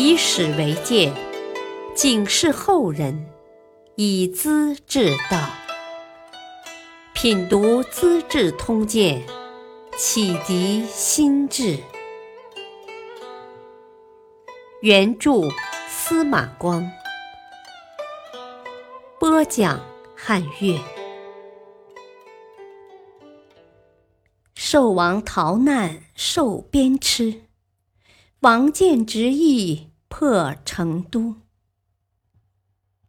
以史为鉴，警示后人，以资治道。品读《资治通鉴》，启迪心智。原著司马光，播讲汉乐。寿王逃难受鞭笞，王建执意破成都。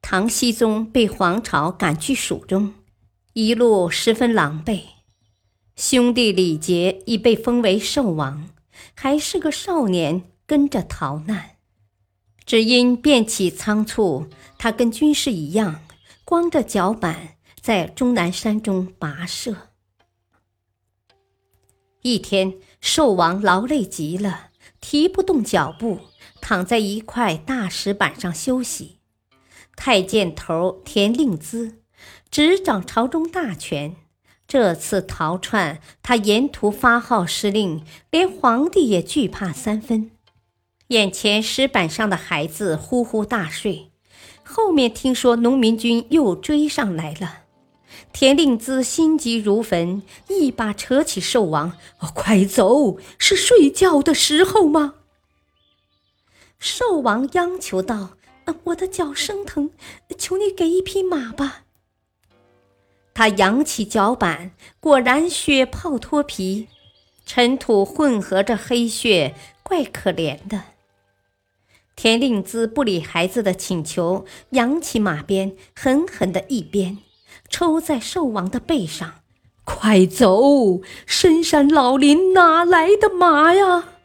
唐僖宗被黄巢赶去蜀中，一路十分狼狈。兄弟李杰已被封为寿王，还是个少年，跟着逃难。只因变起仓促，他跟军士一样，光着脚板在终南山中跋涉。一天，寿王劳累极了，提不动脚步，躺在一块大石板上休息。太监头田令孜执掌朝中大权，这次逃窜，他沿途发号施令，连皇帝也惧怕三分。眼前石板上的孩子呼呼大睡，后面听说农民军又追上来了。田令孜心急如焚，一把扯起寿王：“快走！是睡觉的时候吗？”兽王央求道：“我的脚生疼，求你给一匹马吧。”他扬起脚板，果然血泡脱皮，尘土混合着黑血，怪可怜的。田令孜不理孩子的请求，扬起马鞭，狠狠的一鞭。抽在兽王的背上，快走！深山老林哪来的马呀？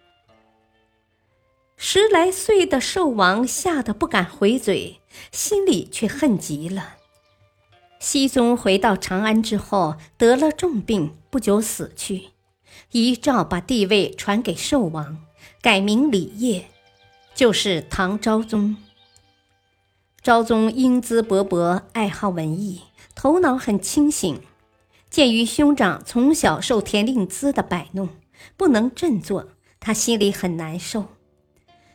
十来岁的寿王吓得不敢回嘴，心里却恨极了。熹宗回到长安之后，得了重病，不久死去，遗诏把帝位传给寿王，改名李业，就是唐昭宗。昭宗英姿勃勃，爱好文艺。头脑很清醒，鉴于兄长从小受田令孜的摆弄，不能振作，他心里很难受，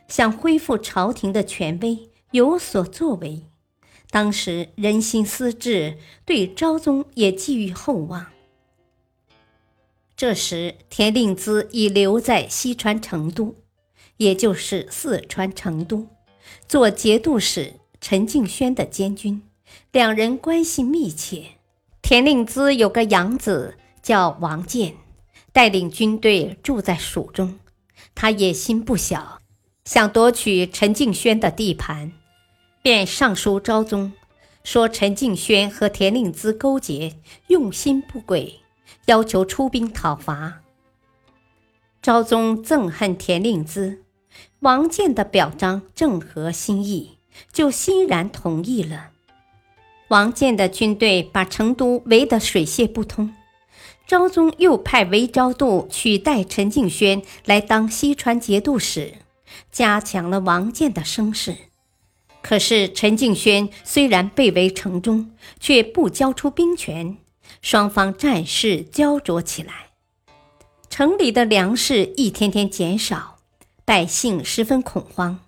想恢复朝廷的权威，有所作为。当时人心思治，对昭宗也寄予厚望。这时田令孜已留在西川成都，也就是四川成都，做节度使陈敬轩的监军。两人关系密切。田令孜有个养子叫王建，带领军队住在蜀中。他野心不小，想夺取陈敬轩的地盘，便上书昭宗，说陈敬轩和田令孜勾结，用心不轨，要求出兵讨伐。昭宗憎恨田令孜，王建的表彰正合心意，就欣然同意了。王建的军队把成都围得水泄不通，昭宗又派韦昭度取代陈敬轩来当西川节度使，加强了王建的声势。可是陈敬轩虽然被围城中，却不交出兵权，双方战事焦灼起来。城里的粮食一天天减少，百姓十分恐慌。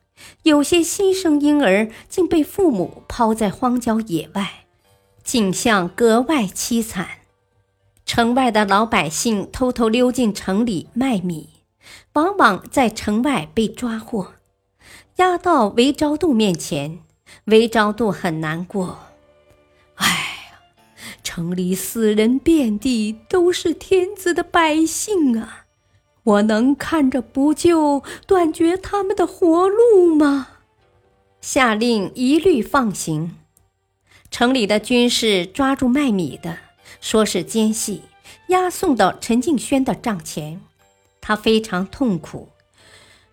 有些新生婴儿竟被父母抛在荒郊野外，景象格外凄惨。城外的老百姓偷偷溜进城里卖米，往往在城外被抓获，押到韦昭度面前。韦昭度很难过：“哎呀，城里死人遍地，都是天子的百姓啊！”我能看着不救，断绝他们的活路吗？下令一律放行。城里的军士抓住卖米的，说是奸细，押送到陈敬轩的帐前。他非常痛苦，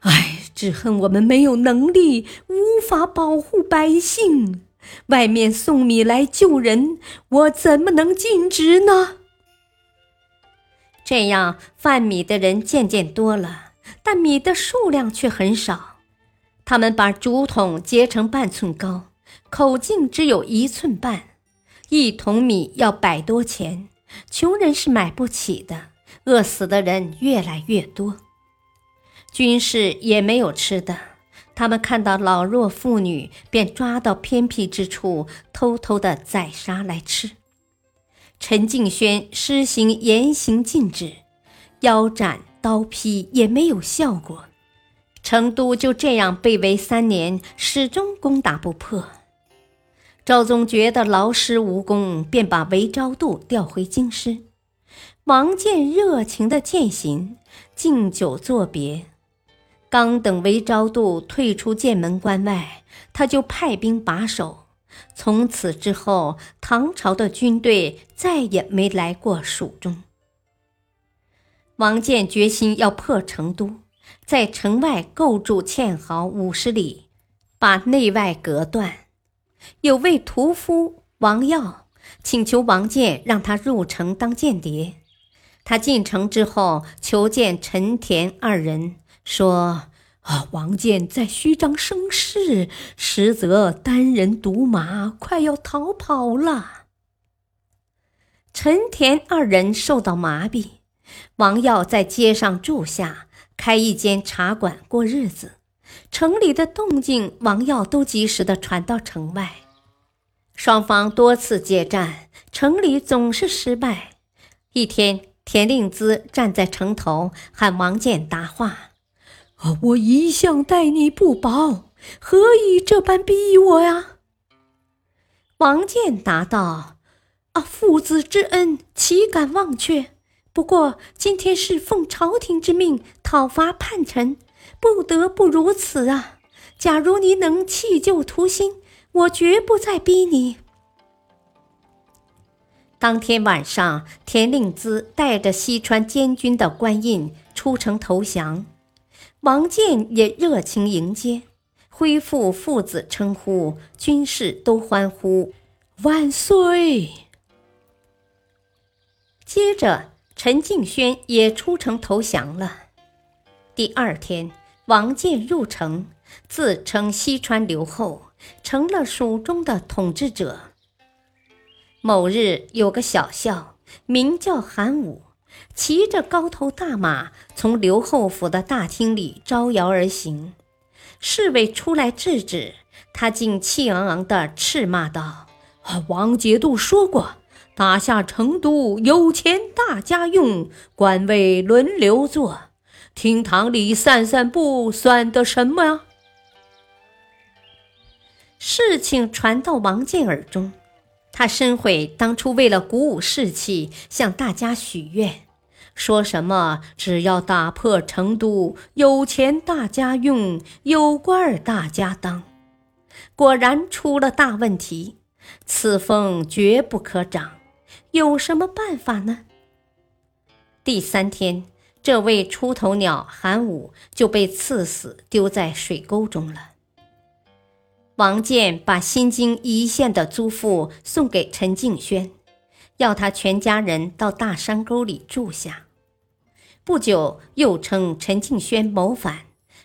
唉，只恨我们没有能力，无法保护百姓。外面送米来救人，我怎么能尽职呢？这样贩米的人渐渐多了，但米的数量却很少。他们把竹筒截成半寸高，口径只有一寸半，一桶米要百多钱，穷人是买不起的。饿死的人越来越多，军士也没有吃的，他们看到老弱妇女，便抓到偏僻之处，偷偷的宰杀来吃。陈敬轩施行严刑禁止，腰斩、刀劈也没有效果，成都就这样被围三年，始终攻打不破。赵宗觉得劳师无功，便把韦昭度调回京师。王建热情的饯行，敬酒作别。刚等韦昭度退出剑门关外，他就派兵把守。从此之后，唐朝的军队再也没来过蜀中。王建决心要破成都，在城外构筑堑壕五十里，把内外隔断。有位屠夫王耀请求王建让他入城当间谍。他进城之后，求见陈田二人，说。啊！王建在虚张声势，实则单人独马，快要逃跑了。陈田二人受到麻痹，王耀在街上住下，开一间茶馆过日子。城里的动静，王耀都及时的传到城外。双方多次接战，城里总是失败。一天，田令孜站在城头，喊王建答话。啊！我一向待你不薄，何以这般逼我呀？王建答道：“啊，父子之恩，岂敢忘却？不过今天是奉朝廷之命讨伐叛臣，不得不如此啊！假如你能弃旧图新，我绝不再逼你。”当天晚上，田令孜带着西川监军的官印出城投降。王建也热情迎接，恢复父子称呼，军士都欢呼万岁。接着，陈敬轩也出城投降了。第二天，王建入城，自称西川留后，成了蜀中的统治者。某日，有个小校名叫韩武。骑着高头大马，从刘后府的大厅里招摇而行。侍卫出来制止，他竟气昂昂地斥骂道：“王节度说过，打下成都有钱大家用，官位轮流坐，厅堂里散散步算得什么呀？”事情传到王建耳中，他深悔当初为了鼓舞士气，向大家许愿。说什么？只要打破成都，有钱大家用，有官儿大家当。果然出了大问题，此风绝不可长。有什么办法呢？第三天，这位出头鸟韩武就被刺死，丢在水沟中了。王建把新京一线的租妇送给陈敬轩，要他全家人到大山沟里住下。不久，又称陈敬轩谋反，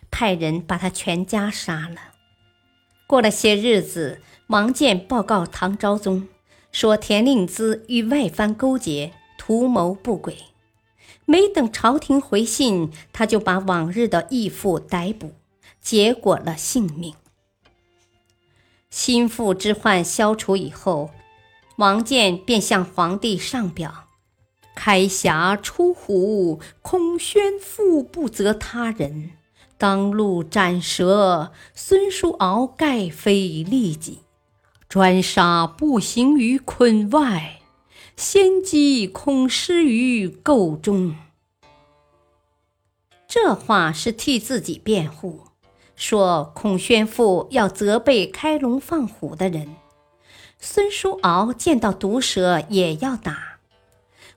派人把他全家杀了。过了些日子，王建报告唐昭宗，说田令孜与外藩勾结，图谋不轨。没等朝廷回信，他就把往日的义父逮捕，结果了性命。心腹之患消除以后，王建便向皇帝上表。开匣出虎，孔宣父不责他人；当路斩蛇，孙叔敖盖非利己。专杀不行于坤外，先机恐失于构中。这话是替自己辩护，说孔宣父要责备开龙放虎的人，孙叔敖见到毒蛇也要打。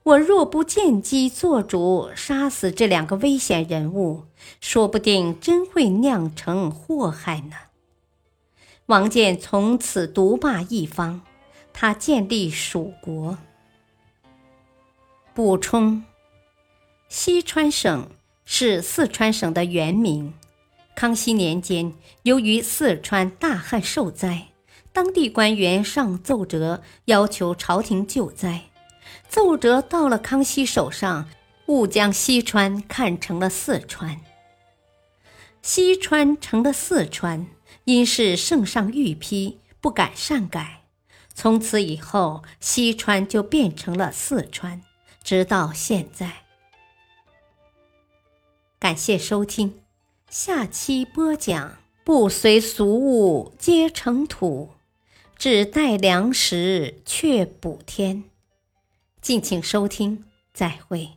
我若不见机做主，杀死这两个危险人物，说不定真会酿成祸害呢。王建从此独霸一方，他建立蜀国。补充：西川省是四川省的原名。康熙年间，由于四川大旱受灾，当地官员上奏折要求朝廷救灾。奏折到了康熙手上，误将西川看成了四川。西川成了四川，因是圣上御批，不敢擅改。从此以后，西川就变成了四川，直到现在。感谢收听，下期播讲：不随俗物皆成土，只待粮食却补天。敬请收听，再会。